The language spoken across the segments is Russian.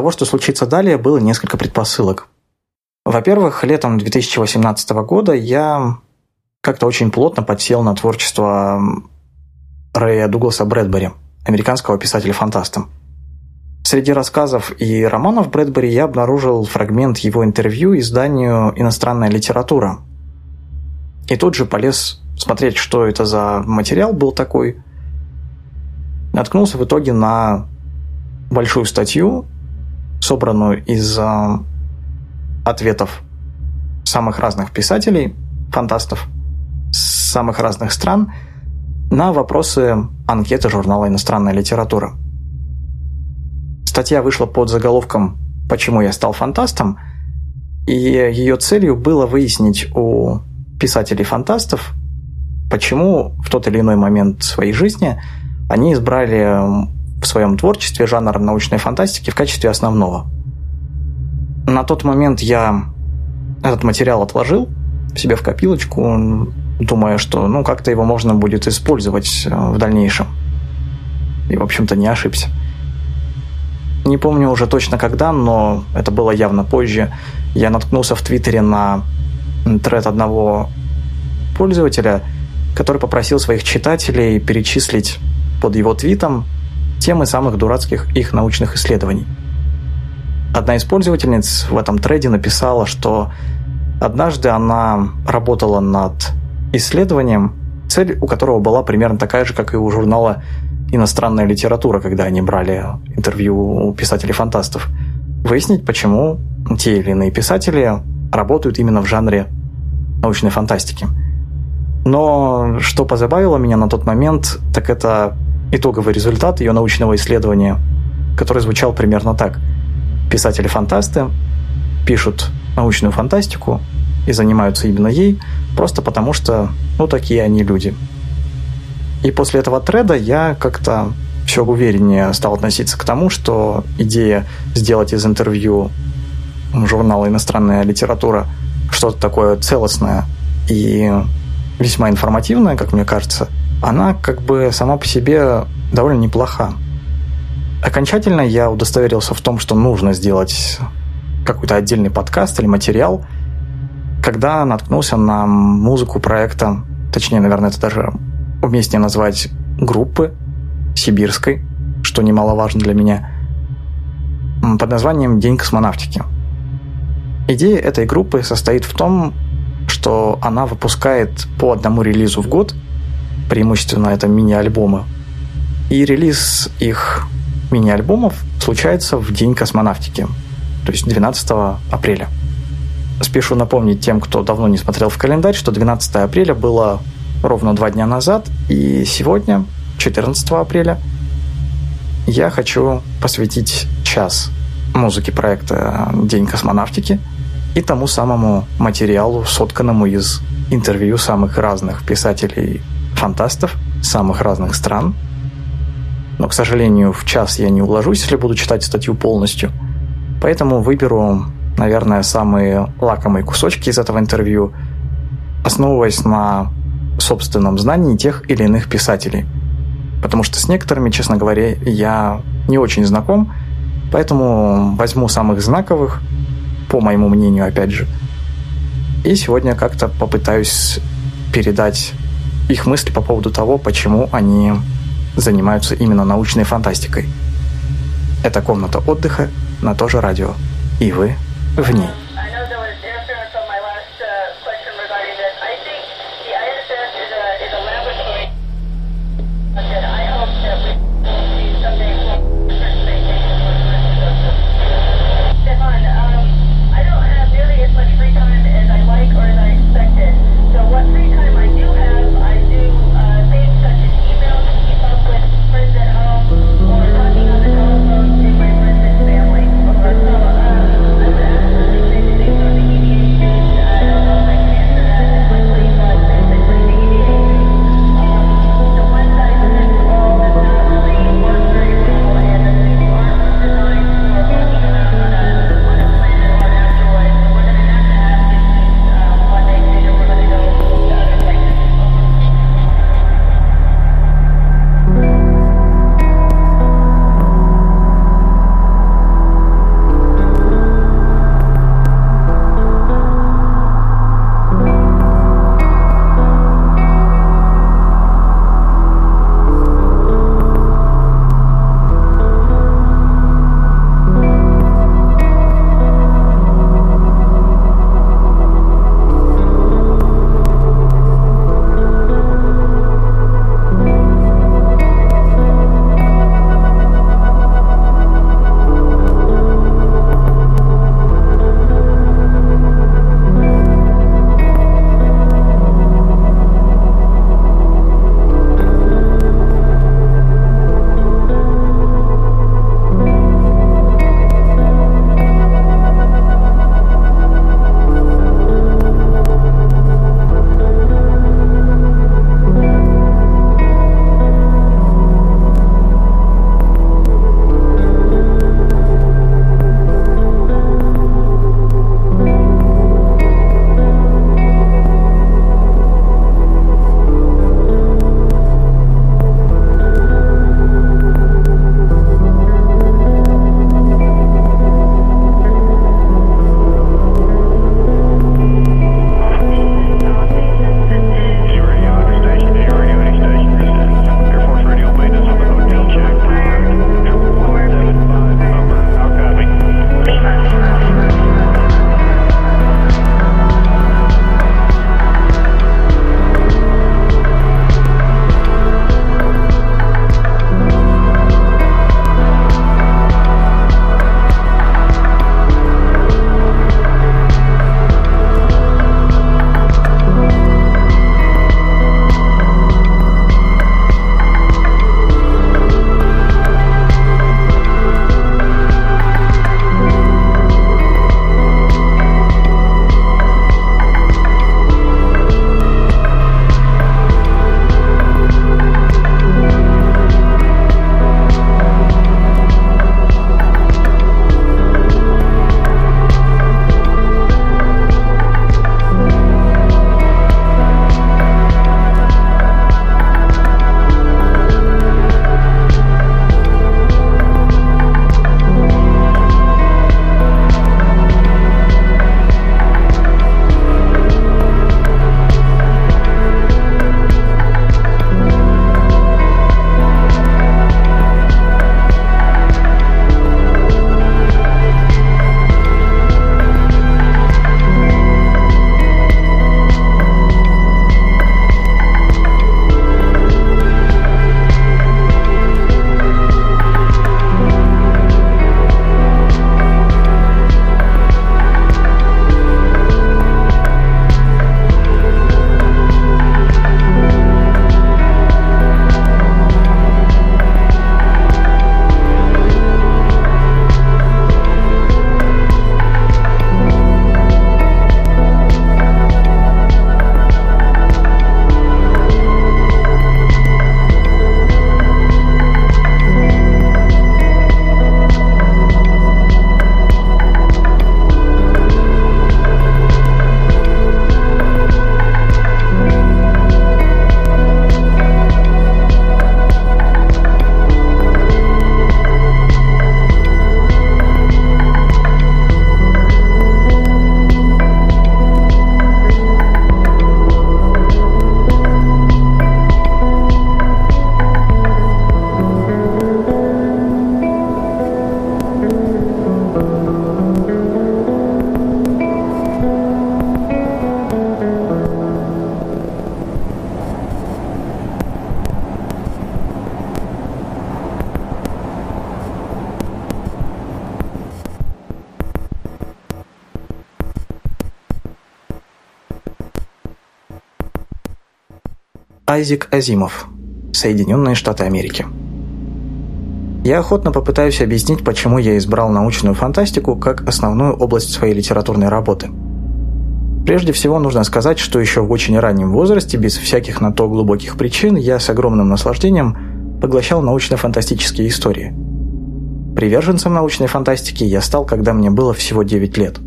того, что случится далее, было несколько предпосылок. Во-первых, летом 2018 года я как-то очень плотно подсел на творчество Рэя Дугласа Брэдбери, американского писателя-фантаста. Среди рассказов и романов Брэдбери я обнаружил фрагмент его интервью изданию «Иностранная литература». И тут же полез смотреть, что это за материал был такой. Наткнулся в итоге на большую статью, собранную из э, ответов самых разных писателей, фантастов, с самых разных стран на вопросы анкеты журнала «Иностранная литература». Статья вышла под заголовком «Почему я стал фантастом?», и ее целью было выяснить у писателей-фантастов, почему в тот или иной момент своей жизни они избрали в своем творчестве жанр научной фантастики в качестве основного. На тот момент я этот материал отложил себе в копилочку, думая, что ну как-то его можно будет использовать э, в дальнейшем. И, в общем-то, не ошибся. Не помню уже точно когда, но это было явно позже. Я наткнулся в Твиттере на тред одного пользователя, который попросил своих читателей перечислить под его твитом темы самых дурацких их научных исследований. Одна из пользовательниц в этом треде написала, что однажды она работала над исследованием, цель у которого была примерно такая же, как и у журнала «Иностранная литература», когда они брали интервью у писателей-фантастов. Выяснить, почему те или иные писатели работают именно в жанре научной фантастики. Но что позабавило меня на тот момент, так это итоговый результат ее научного исследования, который звучал примерно так. Писатели-фантасты пишут научную фантастику и занимаются именно ей, просто потому что, ну, такие они люди. И после этого треда я как-то все увереннее стал относиться к тому, что идея сделать из интервью журнала «Иностранная литература» что-то такое целостное и весьма информативное, как мне кажется, она как бы сама по себе довольно неплоха. Окончательно я удостоверился в том, что нужно сделать какой-то отдельный подкаст или материал, когда наткнулся на музыку проекта, точнее, наверное, это даже уместнее назвать группы сибирской, что немаловажно для меня, под названием «День космонавтики». Идея этой группы состоит в том, что она выпускает по одному релизу в год, преимущественно это мини-альбомы, и релиз их мини-альбомов случается в День космонавтики, то есть 12 апреля – Спешу напомнить тем, кто давно не смотрел в календарь, что 12 апреля было ровно два дня назад, и сегодня, 14 апреля, я хочу посвятить час музыке проекта «День космонавтики» и тому самому материалу, сотканному из интервью самых разных писателей-фантастов, самых разных стран. Но, к сожалению, в час я не уложусь, если буду читать статью полностью. Поэтому выберу наверное, самые лакомые кусочки из этого интервью, основываясь на собственном знании тех или иных писателей. Потому что с некоторыми, честно говоря, я не очень знаком, поэтому возьму самых знаковых, по моему мнению, опять же, и сегодня как-то попытаюсь передать их мысли по поводу того, почему они занимаются именно научной фантастикой. Это комната отдыха на то же радио. И вы в ней. Айзек Азимов, Соединенные Штаты Америки. Я охотно попытаюсь объяснить, почему я избрал научную фантастику как основную область своей литературной работы. Прежде всего нужно сказать, что еще в очень раннем возрасте, без всяких на то глубоких причин, я с огромным наслаждением поглощал научно-фантастические истории. Приверженцем научной фантастики я стал, когда мне было всего 9 лет.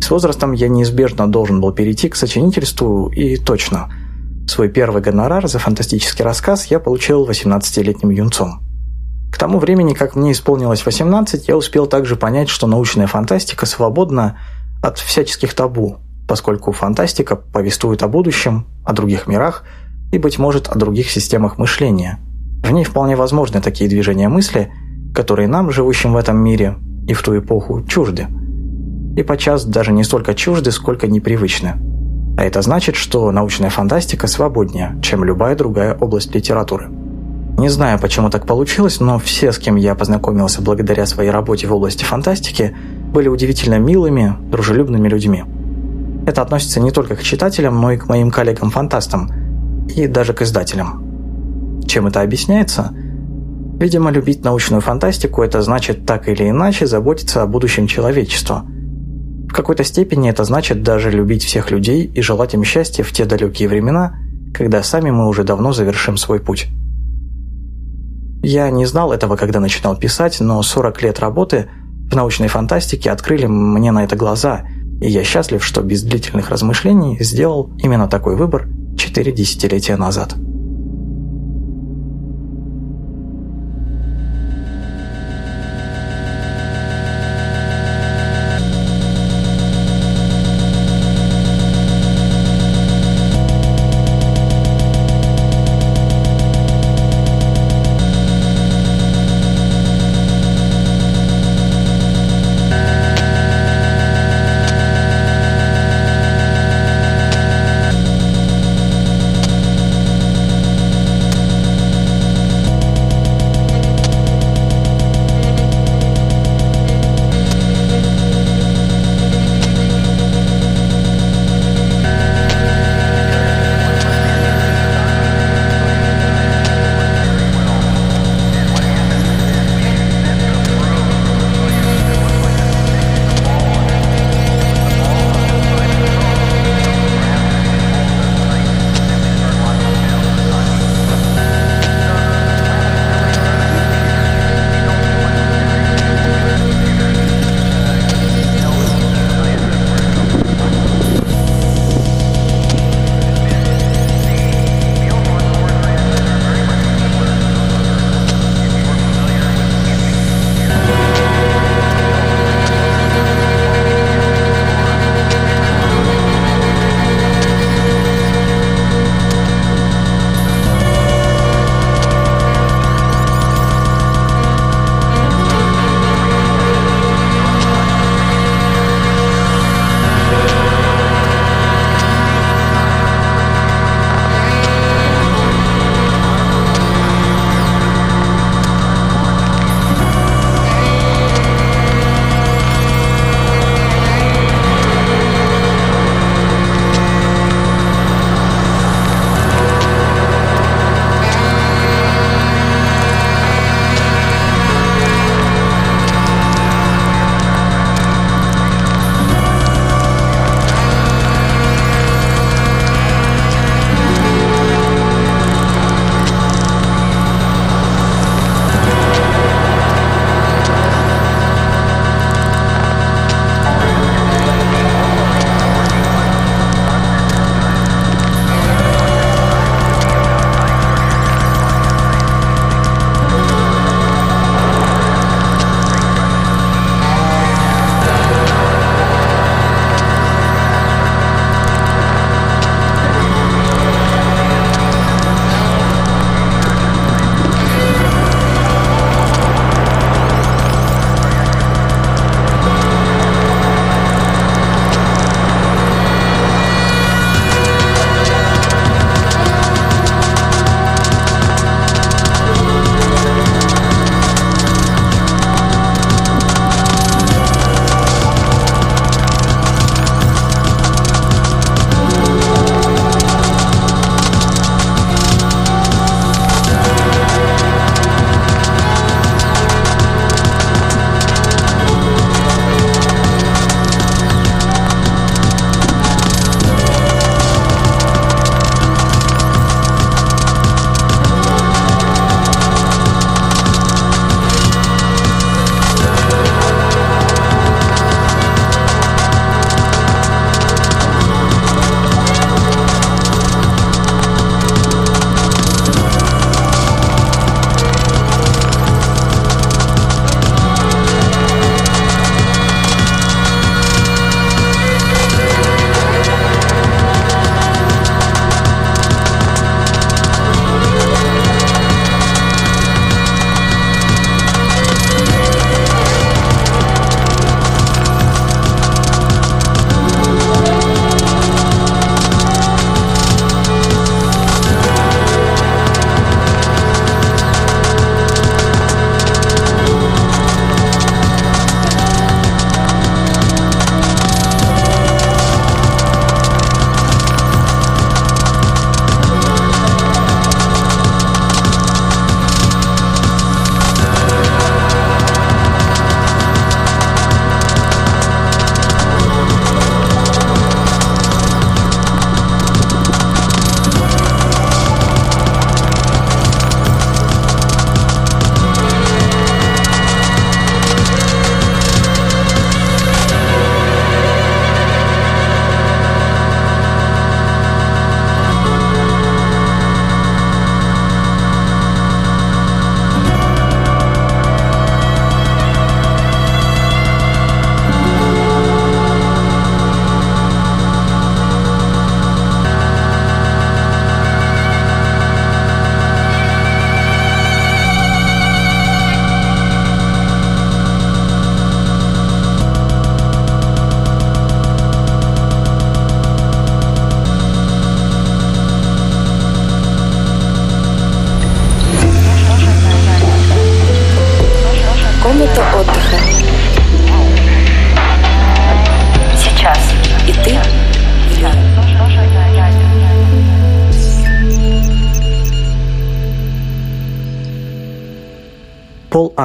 С возрастом я неизбежно должен был перейти к сочинительству, и точно. Свой первый гонорар за фантастический рассказ я получил 18-летним юнцом. К тому времени, как мне исполнилось 18, я успел также понять, что научная фантастика свободна от всяческих табу, поскольку фантастика повествует о будущем, о других мирах и, быть может, о других системах мышления. В ней вполне возможны такие движения мысли, которые нам, живущим в этом мире и в ту эпоху, чужды. И подчас даже не столько чужды, сколько непривычны. А это значит, что научная фантастика свободнее, чем любая другая область литературы. Не знаю, почему так получилось, но все, с кем я познакомился благодаря своей работе в области фантастики, были удивительно милыми, дружелюбными людьми. Это относится не только к читателям, но и к моим коллегам-фантастам, и даже к издателям. Чем это объясняется? Видимо, любить научную фантастику – это значит так или иначе заботиться о будущем человечества. В какой-то степени это значит даже любить всех людей и желать им счастья в те далекие времена, когда сами мы уже давно завершим свой путь. Я не знал этого, когда начинал писать, но 40 лет работы в научной фантастике открыли мне на это глаза, и я счастлив, что без длительных размышлений сделал именно такой выбор 4 десятилетия назад.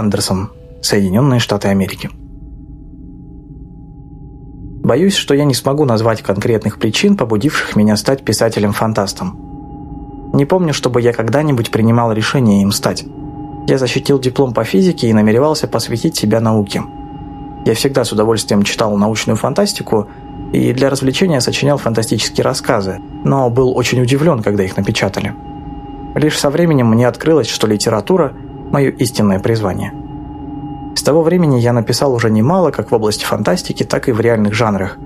Андерсон, Соединенные Штаты Америки. Боюсь, что я не смогу назвать конкретных причин, побудивших меня стать писателем-фантастом. Не помню, чтобы я когда-нибудь принимал решение им стать. Я защитил диплом по физике и намеревался посвятить себя науке. Я всегда с удовольствием читал научную фантастику и для развлечения сочинял фантастические рассказы, но был очень удивлен, когда их напечатали. Лишь со временем мне открылось, что литература – мое истинное призвание – с того времени я написал уже немало как в области фантастики, так и в реальных жанрах.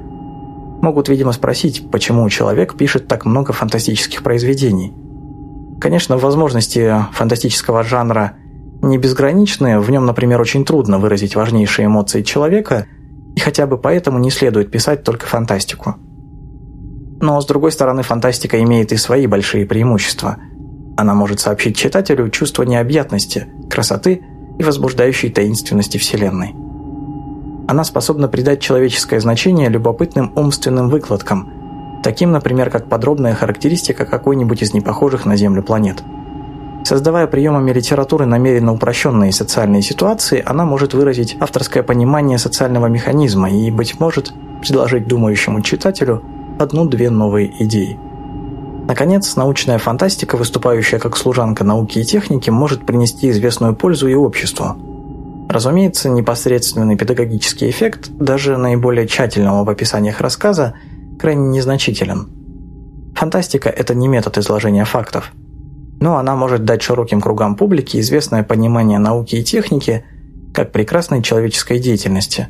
Могут, видимо, спросить, почему человек пишет так много фантастических произведений. Конечно, возможности фантастического жанра не безграничны, в нем, например, очень трудно выразить важнейшие эмоции человека, и хотя бы поэтому не следует писать только фантастику. Но, с другой стороны, фантастика имеет и свои большие преимущества. Она может сообщить читателю чувство необъятности, красоты – и возбуждающей таинственности Вселенной. Она способна придать человеческое значение любопытным умственным выкладкам, таким, например, как подробная характеристика какой-нибудь из непохожих на Землю планет. Создавая приемами литературы намеренно упрощенные социальные ситуации, она может выразить авторское понимание социального механизма и, быть может, предложить думающему читателю одну-две новые идеи – Наконец, научная фантастика, выступающая как служанка науки и техники, может принести известную пользу и обществу. Разумеется, непосредственный педагогический эффект даже наиболее тщательного в описаниях рассказа крайне незначителен. Фантастика – это не метод изложения фактов, но она может дать широким кругам публики известное понимание науки и техники как прекрасной человеческой деятельности.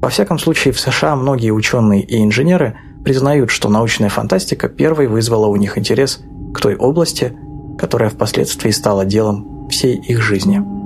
Во всяком случае, в США многие ученые и инженеры – признают, что научная фантастика первой вызвала у них интерес к той области, которая впоследствии стала делом всей их жизни.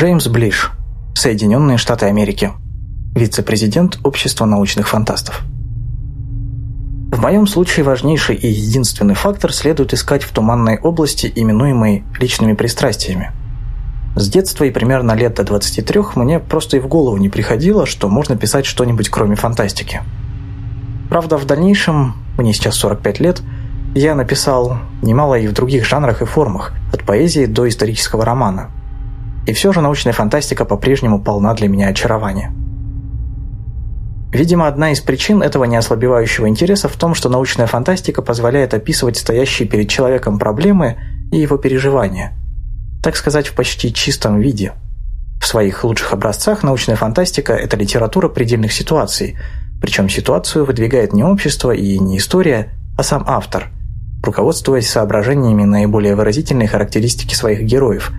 Джеймс Блиш, Соединенные Штаты Америки, вице-президент Общества научных фантастов. В моем случае важнейший и единственный фактор следует искать в туманной области, именуемой личными пристрастиями. С детства и примерно лет до 23 мне просто и в голову не приходило, что можно писать что-нибудь кроме фантастики. Правда, в дальнейшем, мне сейчас 45 лет, я написал немало и в других жанрах и формах, от поэзии до исторического романа. И все же научная фантастика по-прежнему полна для меня очарования. Видимо, одна из причин этого неослабевающего интереса в том, что научная фантастика позволяет описывать стоящие перед человеком проблемы и его переживания, так сказать, в почти чистом виде. В своих лучших образцах научная фантастика – это литература предельных ситуаций, причем ситуацию выдвигает не общество и не история, а сам автор, руководствуясь соображениями наиболее выразительной характеристики своих героев,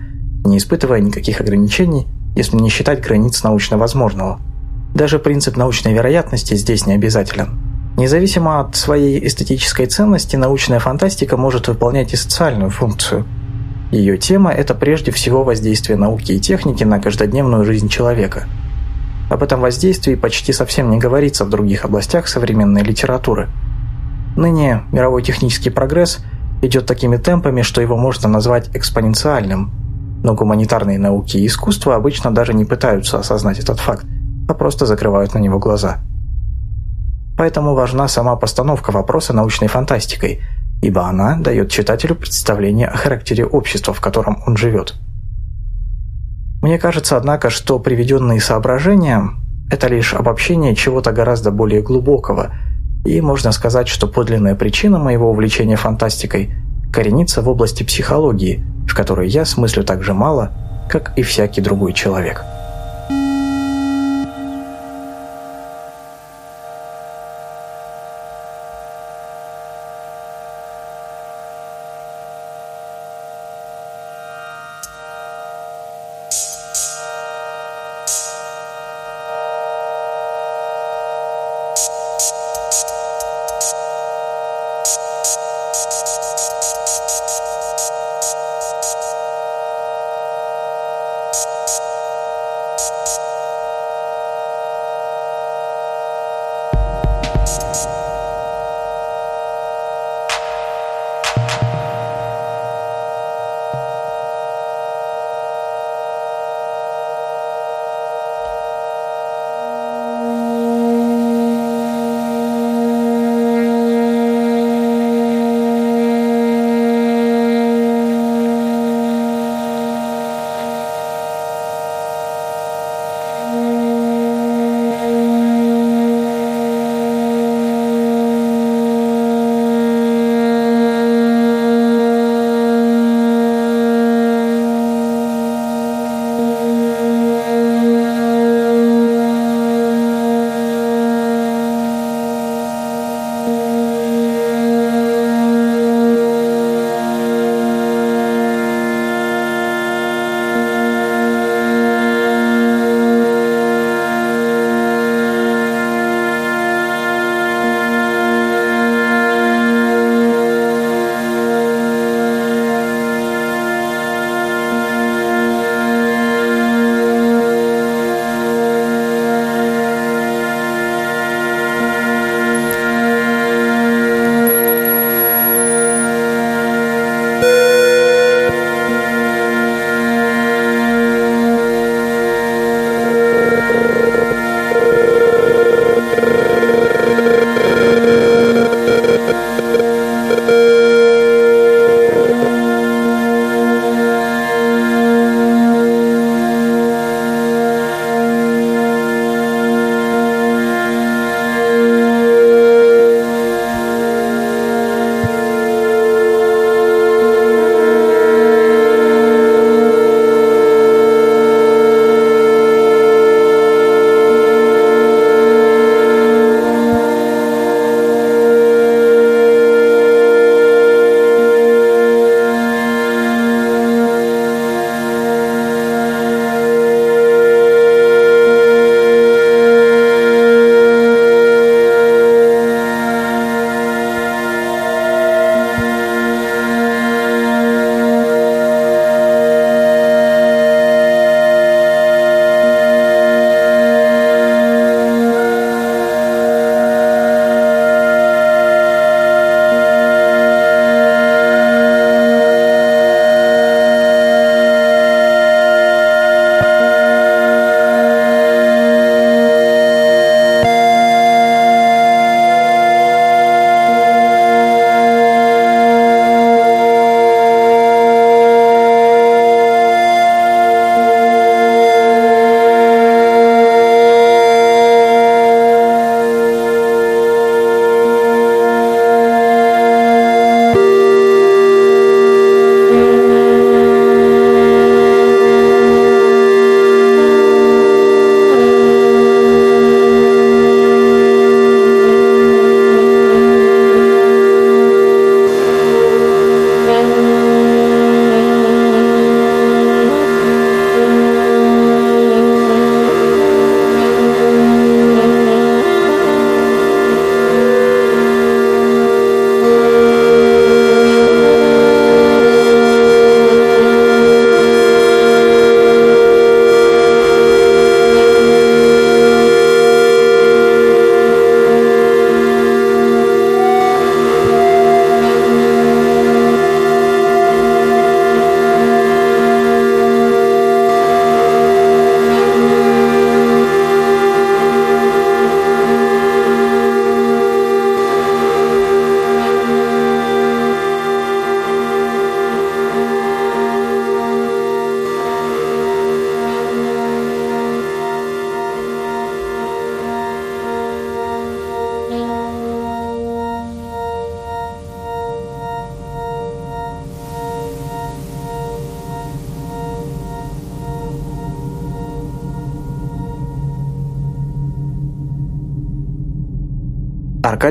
не испытывая никаких ограничений, если не считать границ научно возможного – даже принцип научной вероятности здесь не обязателен. Независимо от своей эстетической ценности, научная фантастика может выполнять и социальную функцию. Ее тема – это прежде всего воздействие науки и техники на каждодневную жизнь человека. Об этом воздействии почти совсем не говорится в других областях современной литературы. Ныне мировой технический прогресс идет такими темпами, что его можно назвать экспоненциальным, но гуманитарные науки и искусство обычно даже не пытаются осознать этот факт а просто закрывают на него глаза. Поэтому важна сама постановка вопроса научной фантастикой, ибо она дает читателю представление о характере общества, в котором он живет. Мне кажется, однако, что приведенные соображения – это лишь обобщение чего-то гораздо более глубокого, и можно сказать, что подлинная причина моего увлечения фантастикой коренится в области психологии, в которой я смыслю так же мало, как и всякий другой человек.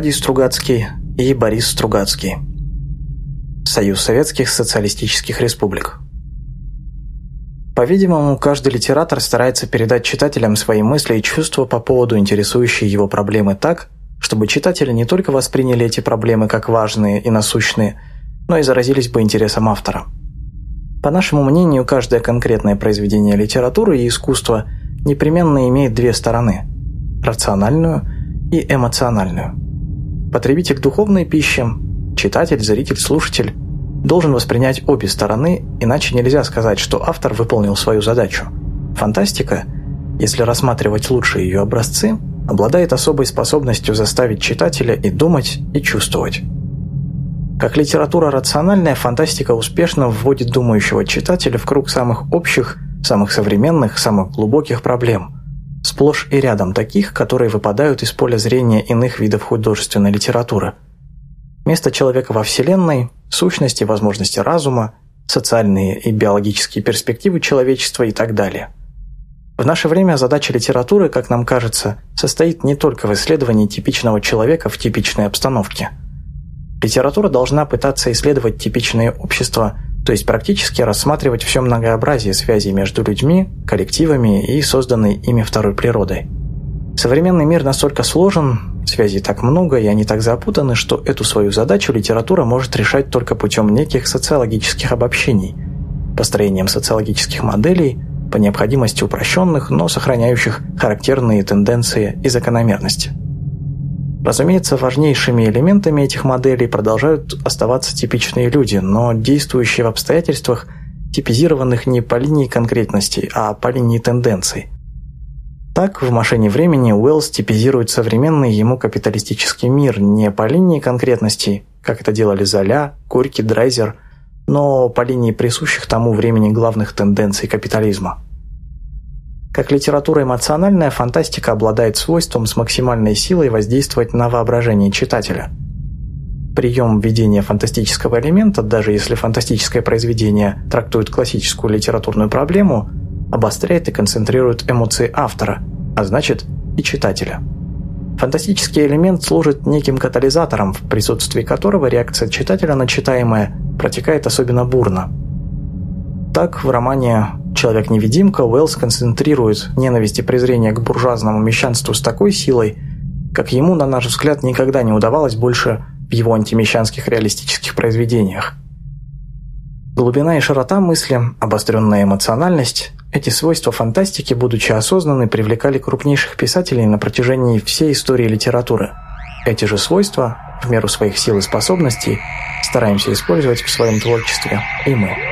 Аркадий Стругацкий и Борис Стругацкий. Союз Советских Социалистических Республик. По-видимому, каждый литератор старается передать читателям свои мысли и чувства по поводу интересующей его проблемы так, чтобы читатели не только восприняли эти проблемы как важные и насущные, но и заразились бы интересом автора. По нашему мнению, каждое конкретное произведение литературы и искусства непременно имеет две стороны – рациональную и эмоциональную. Потребитель духовной пищи, читатель, зритель, слушатель должен воспринять обе стороны, иначе нельзя сказать, что автор выполнил свою задачу. Фантастика, если рассматривать лучшие ее образцы, обладает особой способностью заставить читателя и думать, и чувствовать. Как литература рациональная, фантастика успешно вводит думающего читателя в круг самых общих, самых современных, самых глубоких проблем, сплошь и рядом таких, которые выпадают из поля зрения иных видов художественной литературы. Место человека во Вселенной, сущности, возможности разума, социальные и биологические перспективы человечества и так далее. В наше время задача литературы, как нам кажется, состоит не только в исследовании типичного человека в типичной обстановке. Литература должна пытаться исследовать типичные общества, то есть практически рассматривать все многообразие связей между людьми, коллективами и созданной ими второй природой. Современный мир настолько сложен, связей так много и они так запутаны, что эту свою задачу литература может решать только путем неких социологических обобщений, построением социологических моделей, по необходимости упрощенных, но сохраняющих характерные тенденции и закономерности. Разумеется, важнейшими элементами этих моделей продолжают оставаться типичные люди, но действующие в обстоятельствах, типизированных не по линии конкретности, а по линии тенденций – так, в «Машине времени» Уэллс типизирует современный ему капиталистический мир не по линии конкретности, как это делали Золя, Горький, Драйзер, но по линии присущих тому времени главных тенденций капитализма. Как литература эмоциональная, фантастика обладает свойством с максимальной силой воздействовать на воображение читателя. Прием введения фантастического элемента, даже если фантастическое произведение трактует классическую литературную проблему – обостряет и концентрирует эмоции автора, а значит и читателя. Фантастический элемент служит неким катализатором, в присутствии которого реакция читателя на читаемое протекает особенно бурно. Так, в романе «Человек-невидимка» Уэллс концентрирует ненависть и презрение к буржуазному мещанству с такой силой, как ему, на наш взгляд, никогда не удавалось больше в его антимещанских реалистических произведениях. Глубина и широта мысли, обостренная эмоциональность эти свойства фантастики, будучи осознанны, привлекали крупнейших писателей на протяжении всей истории литературы. Эти же свойства, в меру своих сил и способностей, стараемся использовать в своем творчестве и мы.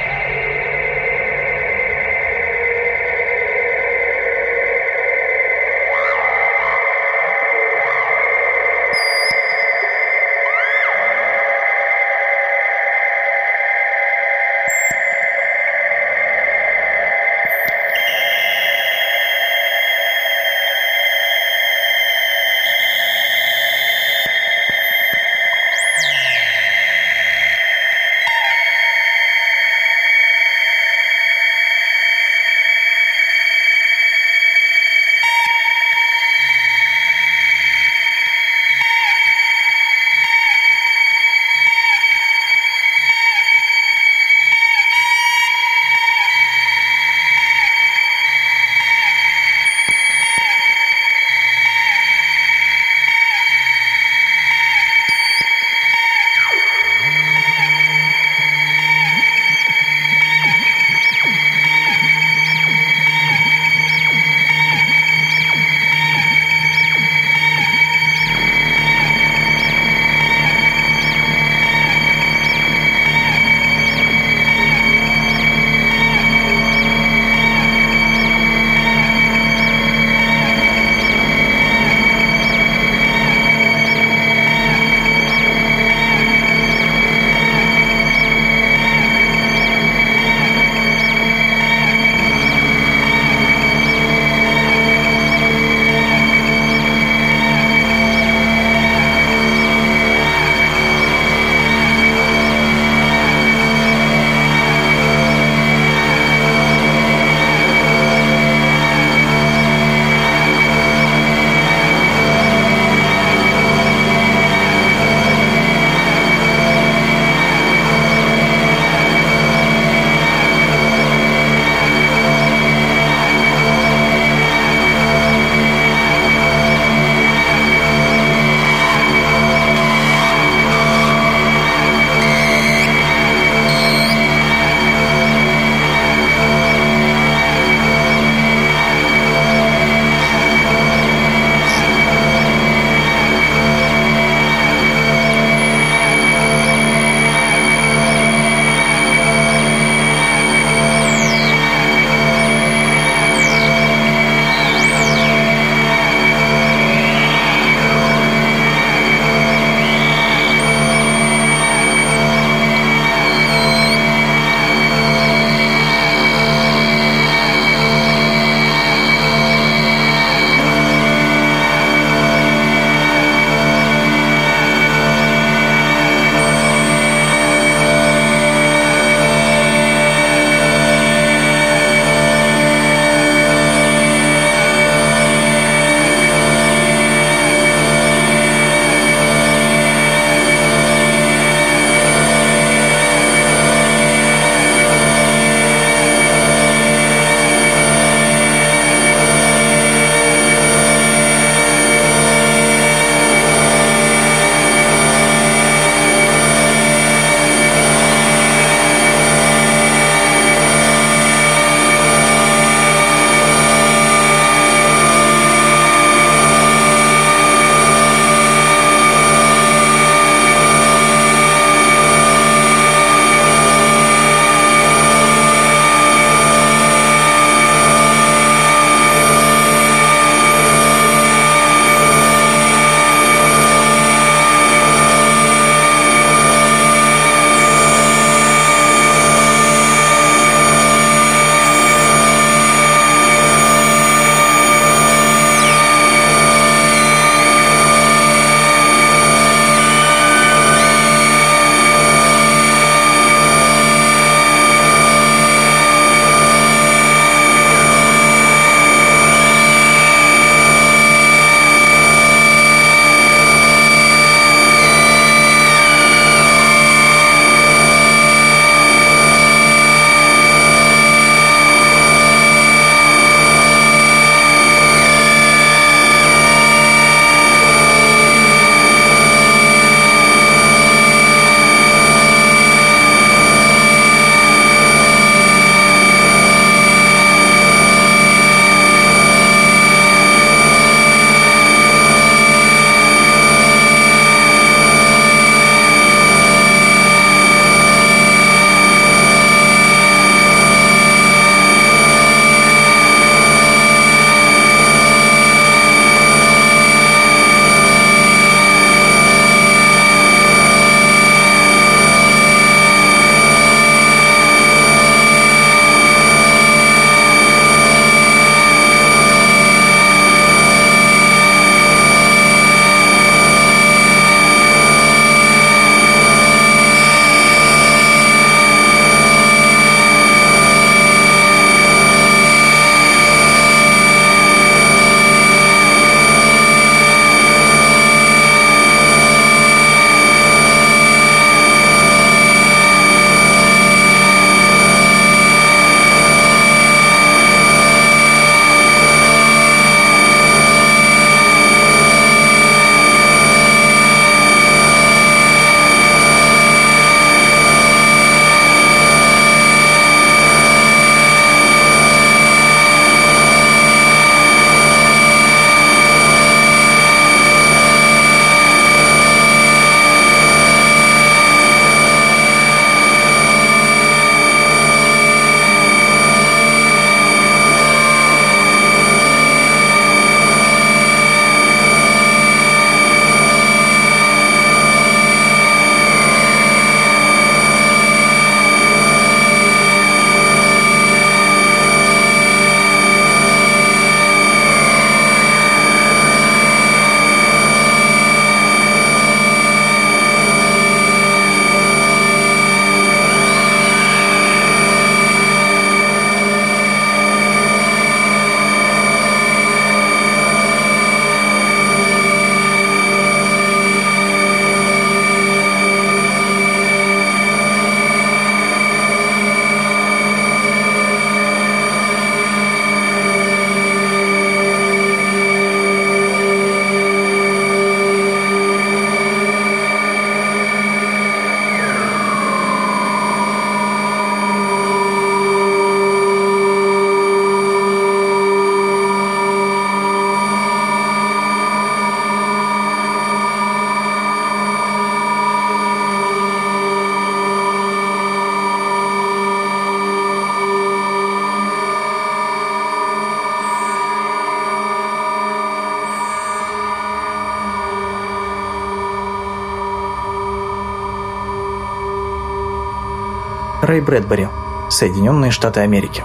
Рэй Брэдбери, Соединенные Штаты Америки.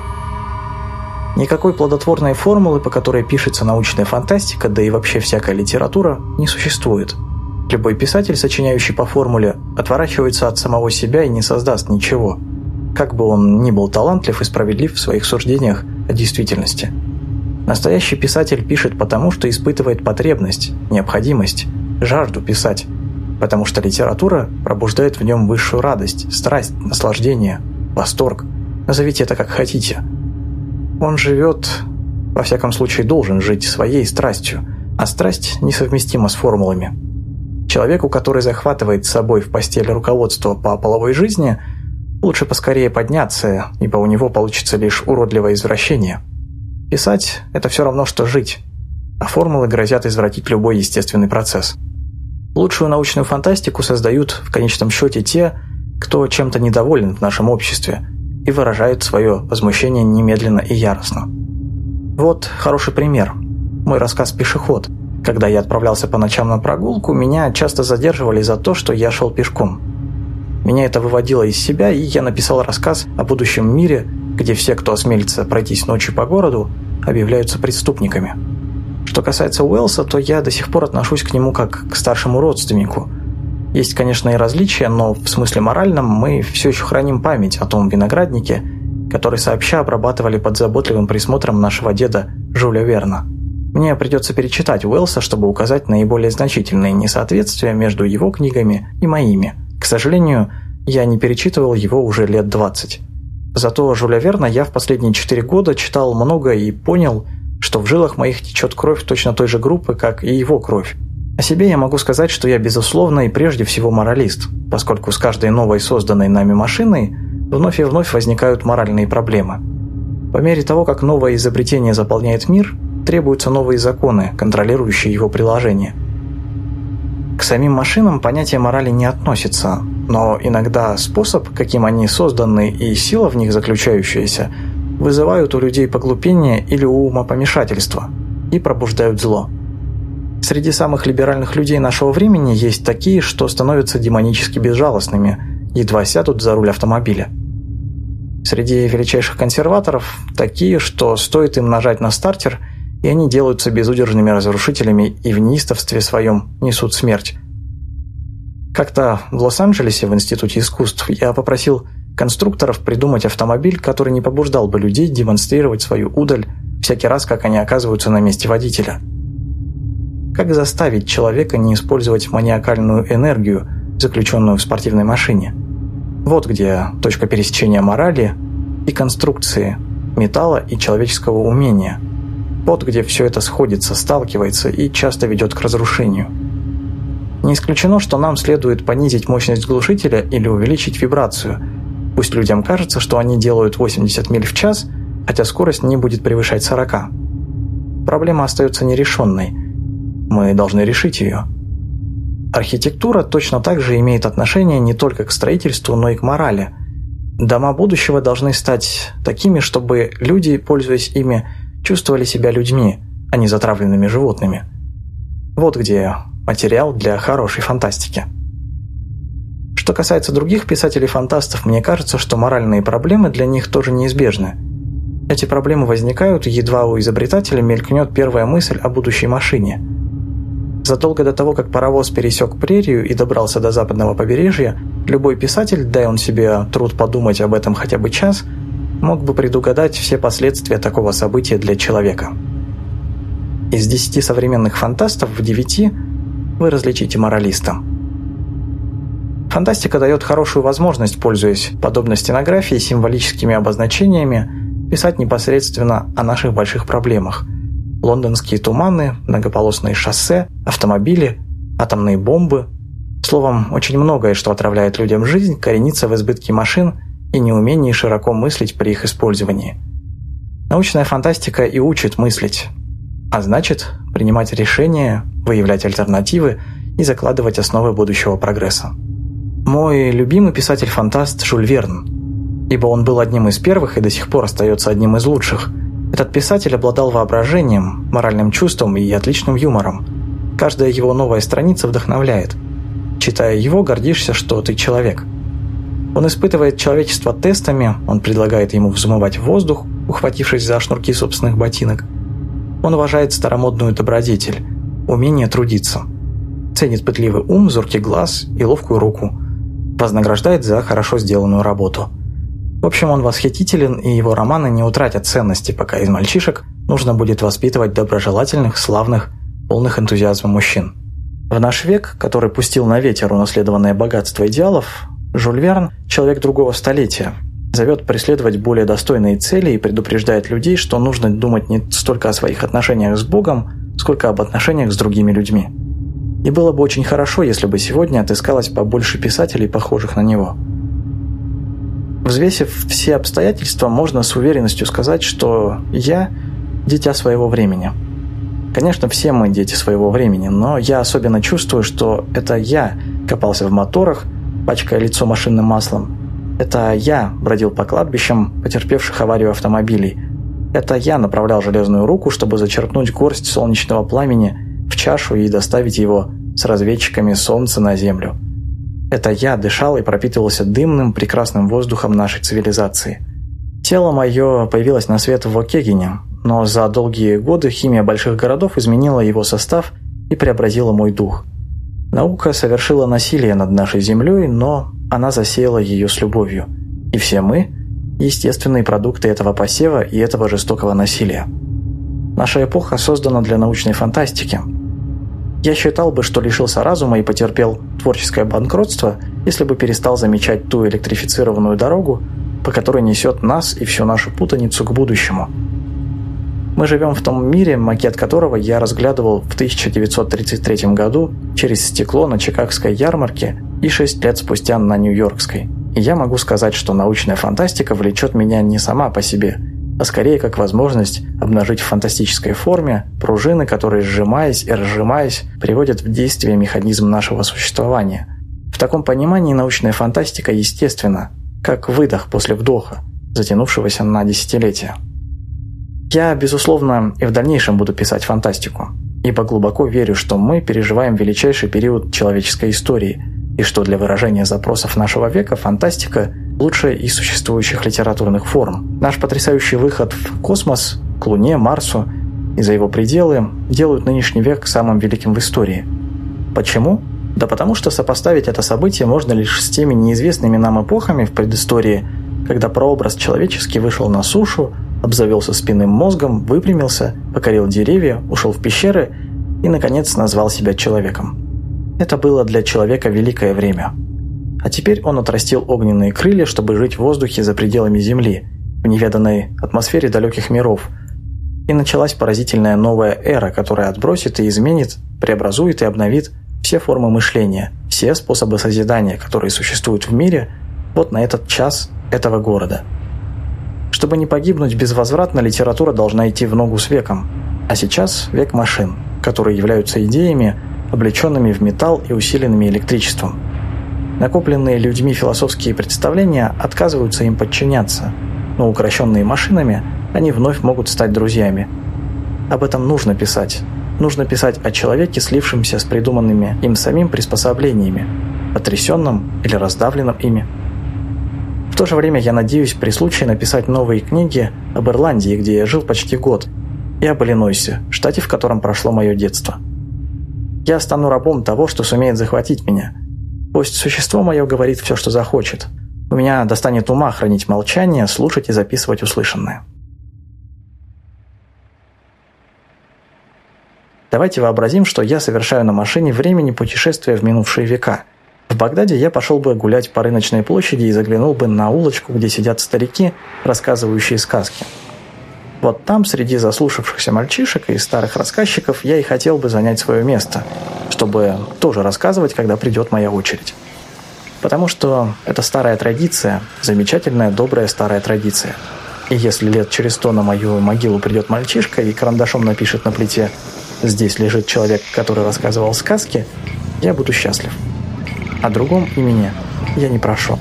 Никакой плодотворной формулы, по которой пишется научная фантастика, да и вообще всякая литература, не существует. Любой писатель, сочиняющий по формуле, отворачивается от самого себя и не создаст ничего, как бы он ни был талантлив и справедлив в своих суждениях о действительности. Настоящий писатель пишет потому, что испытывает потребность, необходимость, жажду писать, потому что литература пробуждает в нем высшую радость, страсть, наслаждение, восторг. Назовите это как хотите – он живет, во всяком случае должен жить своей страстью, а страсть несовместима с формулами. Человеку, который захватывает с собой в постели руководство по половой жизни, лучше поскорее подняться, ибо у него получится лишь уродливое извращение. Писать – это все равно, что жить, а формулы грозят извратить любой естественный процесс. Лучшую научную фантастику создают в конечном счете те, кто чем-то недоволен в нашем обществе – и выражают свое возмущение немедленно и яростно. Вот хороший пример. Мой рассказ «Пешеход». Когда я отправлялся по ночам на прогулку, меня часто задерживали за то, что я шел пешком. Меня это выводило из себя, и я написал рассказ о будущем мире, где все, кто осмелится пройтись ночью по городу, объявляются преступниками. Что касается Уэллса, то я до сих пор отношусь к нему как к старшему родственнику – есть, конечно, и различия, но в смысле моральном мы все еще храним память о том винограднике, который сообща обрабатывали под заботливым присмотром нашего деда Жюля Верна. Мне придется перечитать Уэллса, чтобы указать наиболее значительные несоответствия между его книгами и моими. К сожалению, я не перечитывал его уже лет 20. Зато Жюля Верна я в последние 4 года читал много и понял, что в жилах моих течет кровь точно той же группы, как и его кровь. О себе я могу сказать, что я безусловно и прежде всего моралист, поскольку с каждой новой созданной нами машиной вновь и вновь возникают моральные проблемы. По мере того, как новое изобретение заполняет мир, требуются новые законы, контролирующие его приложение. К самим машинам понятие морали не относится, но иногда способ, каким они созданы и сила в них заключающаяся, вызывают у людей поглупение или умопомешательство и пробуждают зло. Среди самых либеральных людей нашего времени есть такие, что становятся демонически безжалостными, едва сядут за руль автомобиля. Среди величайших консерваторов такие, что стоит им нажать на стартер, и они делаются безудержными разрушителями и в неистовстве своем несут смерть. Как-то в Лос-Анджелесе в Институте искусств я попросил конструкторов придумать автомобиль, который не побуждал бы людей демонстрировать свою удаль всякий раз, как они оказываются на месте водителя – как заставить человека не использовать маниакальную энергию, заключенную в спортивной машине? Вот где точка пересечения морали и конструкции, металла и человеческого умения. Вот где все это сходится, сталкивается и часто ведет к разрушению. Не исключено, что нам следует понизить мощность глушителя или увеличить вибрацию. Пусть людям кажется, что они делают 80 миль в час, хотя скорость не будет превышать 40. Проблема остается нерешенной – мы должны решить ее. Архитектура точно так же имеет отношение не только к строительству, но и к морали. Дома будущего должны стать такими, чтобы люди, пользуясь ими, чувствовали себя людьми, а не затравленными животными. Вот где материал для хорошей фантастики. Что касается других писателей-фантастов, мне кажется, что моральные проблемы для них тоже неизбежны. Эти проблемы возникают, едва у изобретателя мелькнет первая мысль о будущей машине – Задолго до того, как паровоз пересек прерию и добрался до западного побережья, любой писатель, дай он себе труд подумать об этом хотя бы час, мог бы предугадать все последствия такого события для человека. Из десяти современных фантастов в девяти вы различите моралиста. Фантастика дает хорошую возможность, пользуясь подобно стенографии символическими обозначениями, писать непосредственно о наших больших проблемах – лондонские туманы, многополосные шоссе, автомобили, атомные бомбы. Словом, очень многое, что отравляет людям жизнь, коренится в избытке машин и неумении широко мыслить при их использовании. Научная фантастика и учит мыслить, а значит, принимать решения, выявлять альтернативы и закладывать основы будущего прогресса. Мой любимый писатель-фантаст Жюль Верн, ибо он был одним из первых и до сих пор остается одним из лучших – этот писатель обладал воображением, моральным чувством и отличным юмором. Каждая его новая страница вдохновляет. Читая его, гордишься, что ты человек. Он испытывает человечество тестами, он предлагает ему взмывать в воздух, ухватившись за шнурки собственных ботинок. Он уважает старомодную добродетель – умение трудиться. Ценит пытливый ум, зоркий глаз и ловкую руку. Вознаграждает за хорошо сделанную работу. В общем, он восхитителен, и его романы не утратят ценности, пока из мальчишек нужно будет воспитывать доброжелательных, славных, полных энтузиазма мужчин. В наш век, который пустил на ветер унаследованное богатство идеалов, Жюль Верн, человек другого столетия, зовет преследовать более достойные цели и предупреждает людей, что нужно думать не столько о своих отношениях с Богом, сколько об отношениях с другими людьми. И было бы очень хорошо, если бы сегодня отыскалось побольше писателей, похожих на него. Взвесив все обстоятельства, можно с уверенностью сказать, что я – дитя своего времени. Конечно, все мы дети своего времени, но я особенно чувствую, что это я копался в моторах, пачкая лицо машинным маслом. Это я бродил по кладбищам, потерпевших аварию автомобилей. Это я направлял железную руку, чтобы зачерпнуть горсть солнечного пламени в чашу и доставить его с разведчиками солнца на Землю. Это я дышал и пропитывался дымным, прекрасным воздухом нашей цивилизации. Тело мое появилось на свет в Окегине, но за долгие годы химия больших городов изменила его состав и преобразила мой дух – Наука совершила насилие над нашей землей, но она засеяла ее с любовью. И все мы – естественные продукты этого посева и этого жестокого насилия. Наша эпоха создана для научной фантастики. Я считал бы, что лишился разума и потерпел творческое банкротство, если бы перестал замечать ту электрифицированную дорогу, по которой несет нас и всю нашу путаницу к будущему – мы живем в том мире, макет которого я разглядывал в 1933 году через стекло на Чикагской ярмарке и шесть лет спустя на Нью-Йоркской. И я могу сказать, что научная фантастика влечет меня не сама по себе, а скорее как возможность обнажить в фантастической форме пружины, которые, сжимаясь и разжимаясь, приводят в действие механизм нашего существования. В таком понимании научная фантастика естественна, как выдох после вдоха, затянувшегося на десятилетия. Я, безусловно, и в дальнейшем буду писать фантастику, ибо глубоко верю, что мы переживаем величайший период человеческой истории, и что для выражения запросов нашего века фантастика – лучшая из существующих литературных форм. Наш потрясающий выход в космос, к Луне, Марсу и за его пределы делают нынешний век самым великим в истории. Почему? Да потому что сопоставить это событие можно лишь с теми неизвестными нам эпохами в предыстории, когда прообраз человеческий вышел на сушу, обзавелся спинным мозгом, выпрямился, покорил деревья, ушел в пещеры и, наконец, назвал себя человеком. Это было для человека великое время. А теперь он отрастил огненные крылья, чтобы жить в воздухе за пределами Земли, в неведанной атмосфере далеких миров. И началась поразительная новая эра, которая отбросит и изменит, преобразует и обновит все формы мышления, все способы созидания, которые существуют в мире, вот на этот час этого города – чтобы не погибнуть безвозвратно, литература должна идти в ногу с веком. А сейчас век машин, которые являются идеями, облеченными в металл и усиленными электричеством. Накопленные людьми философские представления отказываются им подчиняться, но укращенные машинами, они вновь могут стать друзьями. Об этом нужно писать. Нужно писать о человеке, слившемся с придуманными им самим приспособлениями, потрясенном или раздавленном ими. В то же время я надеюсь при случае написать новые книги об Ирландии, где я жил почти год, и об Иллинойсе, штате, в котором прошло мое детство. Я стану рабом того, что сумеет захватить меня. Пусть существо мое говорит все, что захочет. У меня достанет ума хранить молчание, слушать и записывать услышанное. Давайте вообразим, что я совершаю на машине времени путешествия в минувшие века – в Багдаде я пошел бы гулять по рыночной площади и заглянул бы на улочку, где сидят старики, рассказывающие сказки. Вот там, среди заслушавшихся мальчишек и старых рассказчиков, я и хотел бы занять свое место, чтобы тоже рассказывать, когда придет моя очередь. Потому что это старая традиция, замечательная, добрая старая традиция. И если лет через сто на мою могилу придет мальчишка и карандашом напишет на плите «Здесь лежит человек, который рассказывал сказки», я буду счастлив. О другом имени я не прошу.